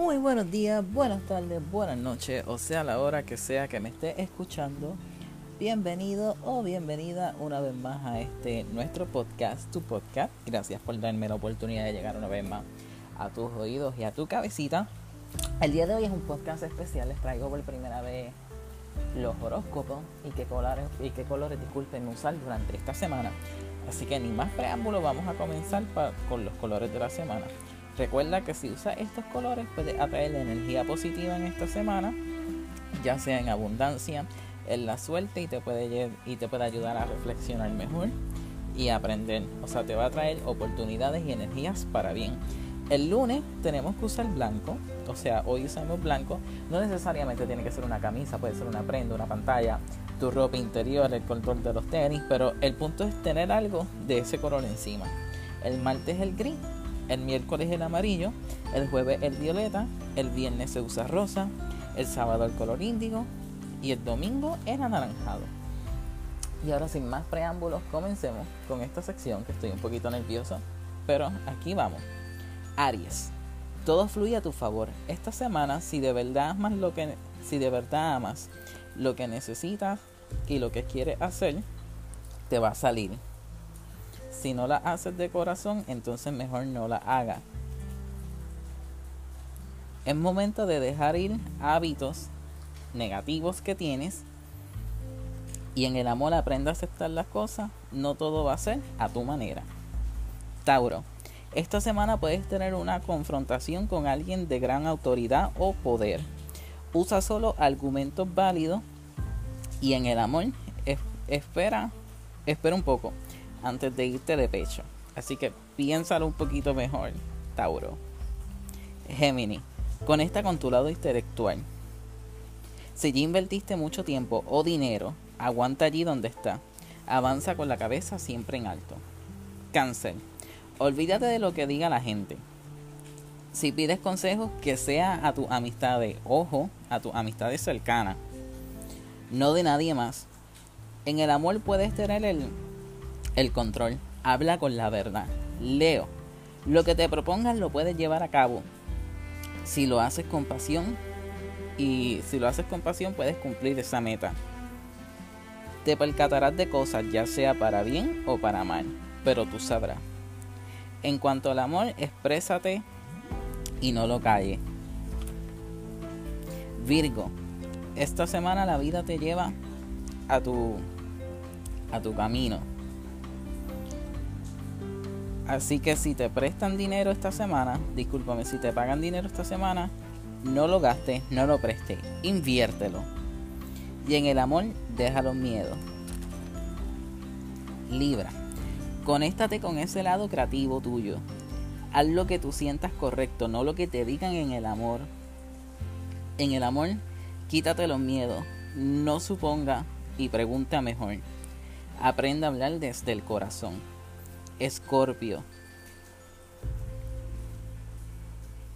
Muy buenos días, buenas tardes, buenas noches, o sea, la hora que sea que me esté escuchando. Bienvenido o bienvenida una vez más a este nuestro podcast, tu podcast. Gracias por darme la oportunidad de llegar una vez más a tus oídos y a tu cabecita. El día de hoy es un podcast especial, les traigo por primera vez los horóscopos y qué colores, y qué colores disculpen usar durante esta semana. Así que ni más preámbulo, vamos a comenzar con los colores de la semana. Recuerda que si usas estos colores puedes atraer la energía positiva en esta semana, ya sea en abundancia, en la suerte y te puede, y te puede ayudar a reflexionar mejor y aprender. O sea, te va a traer oportunidades y energías para bien. El lunes tenemos que usar blanco, o sea, hoy usamos blanco. No necesariamente tiene que ser una camisa, puede ser una prenda, una pantalla, tu ropa interior, el control de los tenis, pero el punto es tener algo de ese color encima. El martes es el gris, el miércoles el amarillo, el jueves el violeta, el viernes se usa rosa, el sábado el color índigo y el domingo el anaranjado. Y ahora sin más preámbulos, comencemos con esta sección que estoy un poquito nervioso, pero aquí vamos. Aries, todo fluye a tu favor. Esta semana, si de verdad amas lo que si de verdad amas lo que necesitas y lo que quieres hacer, te va a salir. Si no la haces de corazón, entonces mejor no la hagas. Es momento de dejar ir hábitos negativos que tienes y en el amor aprenda a aceptar las cosas. No todo va a ser a tu manera. Tauro, esta semana puedes tener una confrontación con alguien de gran autoridad o poder. Usa solo argumentos válidos y en el amor espera, espera un poco antes de irte de pecho. Así que piénsalo un poquito mejor, Tauro. Gemini, conecta con tu lado intelectual. Si ya invertiste mucho tiempo o dinero, aguanta allí donde está. Avanza con la cabeza siempre en alto. Cáncer, olvídate de lo que diga la gente. Si pides consejos, que sea a tu amistad de ojo, a tu amistades cercanas, no de nadie más. En el amor puedes tener el el control. Habla con la verdad. Leo. Lo que te propongas lo puedes llevar a cabo. Si lo haces con pasión y si lo haces con pasión puedes cumplir esa meta. Te percatarás de cosas ya sea para bien o para mal, pero tú sabrás. En cuanto al amor, exprésate y no lo calles. Virgo, esta semana la vida te lleva a tu a tu camino Así que si te prestan dinero esta semana, discúlpame, si te pagan dinero esta semana, no lo gastes, no lo prestes, inviértelo. Y en el amor, deja los miedos. Libra, conéctate con ese lado creativo tuyo. Haz lo que tú sientas correcto, no lo que te digan en el amor. En el amor, quítate los miedos, no suponga y pregunta mejor. Aprenda a hablar desde el corazón. Escorpio.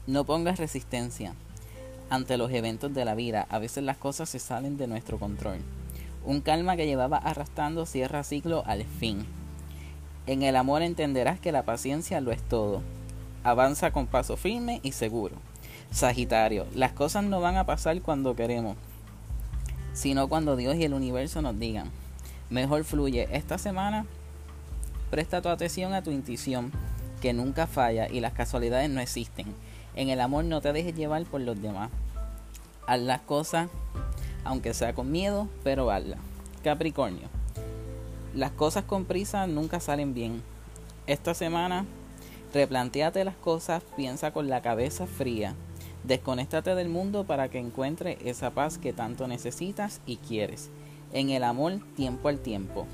No pongas resistencia ante los eventos de la vida. A veces las cosas se salen de nuestro control. Un calma que llevaba arrastrando cierra ciclo al fin. En el amor entenderás que la paciencia lo es todo. Avanza con paso firme y seguro. Sagitario, las cosas no van a pasar cuando queremos, sino cuando Dios y el universo nos digan. Mejor fluye esta semana Presta tu atención a tu intuición, que nunca falla y las casualidades no existen. En el amor no te dejes llevar por los demás. Haz las cosas, aunque sea con miedo, pero hazlas. Capricornio. Las cosas con prisa nunca salen bien. Esta semana, replanteate las cosas, piensa con la cabeza fría. Desconéctate del mundo para que encuentres esa paz que tanto necesitas y quieres. En el amor, tiempo al tiempo.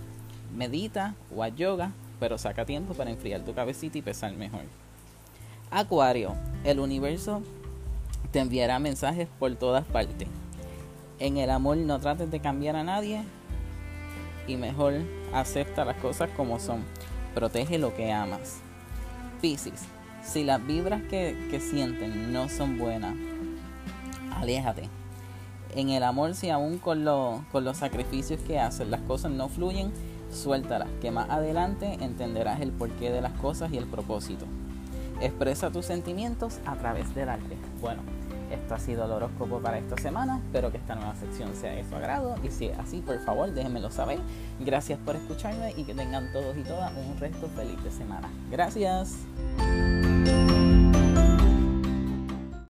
Medita o haz yoga pero saca tiempo para enfriar tu cabecita y pesar mejor. Acuario, el universo te enviará mensajes por todas partes. En el amor no trates de cambiar a nadie y mejor acepta las cosas como son. Protege lo que amas. Piscis, si las vibras que, sienten no son buenas, aléjate. En el amor, si aún con, con los sacrificios que haces las cosas no fluyen, suéltalas, que más adelante entenderás el porqué de las cosas y el propósito. expresa tus sentimientos a través del arte. Bueno, esto ha sido el horóscopo para esta semana. Espero que esta nueva sección sea de su agrado. Y si es así, por favor, déjenmelo saber. Gracias por escucharme y que tengan todos y todas un resto feliz de semana. Gracias.